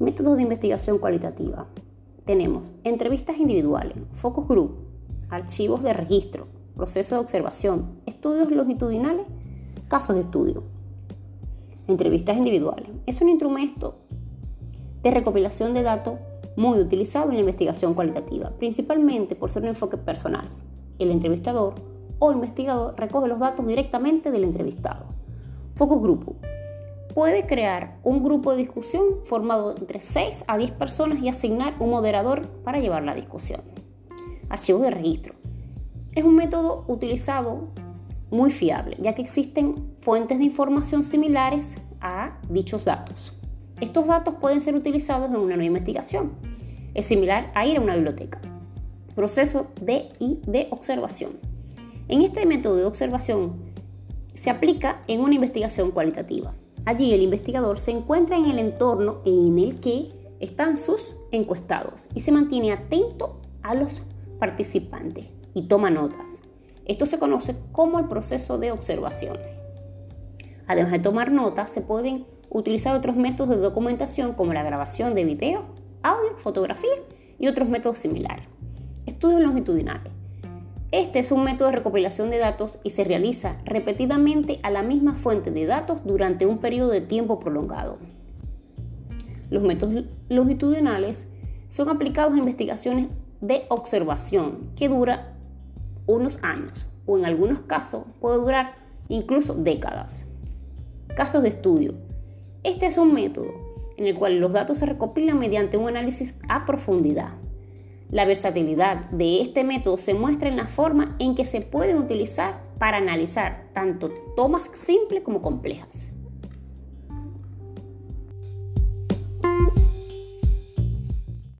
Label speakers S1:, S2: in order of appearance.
S1: Métodos de investigación cualitativa. Tenemos entrevistas individuales, focus group, archivos de registro, procesos de observación, estudios longitudinales, casos de estudio. Entrevistas individuales. Es un instrumento de recopilación de datos muy utilizado en la investigación cualitativa, principalmente por ser un enfoque personal. El entrevistador o investigador recoge los datos directamente del entrevistado. Focus grupo. Puede crear un grupo de discusión formado entre 6 a 10 personas y asignar un moderador para llevar la discusión. Archivos de registro. Es un método utilizado muy fiable, ya que existen fuentes de información similares a dichos datos. Estos datos pueden ser utilizados en una nueva investigación. Es similar a ir a una biblioteca. Proceso de y de observación. En este método de observación se aplica en una investigación cualitativa. Allí el investigador se encuentra en el entorno en el que están sus encuestados y se mantiene atento a los participantes y toma notas. Esto se conoce como el proceso de observación. Además de tomar notas, se pueden utilizar otros métodos de documentación como la grabación de video, audio, fotografía y otros métodos similares. Estudios longitudinales. Este es un método de recopilación de datos y se realiza repetidamente a la misma fuente de datos durante un periodo de tiempo prolongado. Los métodos longitudinales son aplicados a investigaciones de observación que dura unos años o en algunos casos puede durar incluso décadas. Casos de estudio. Este es un método en el cual los datos se recopilan mediante un análisis a profundidad. La versatilidad de este método se muestra en la forma en que se pueden utilizar para analizar tanto tomas simples como complejas.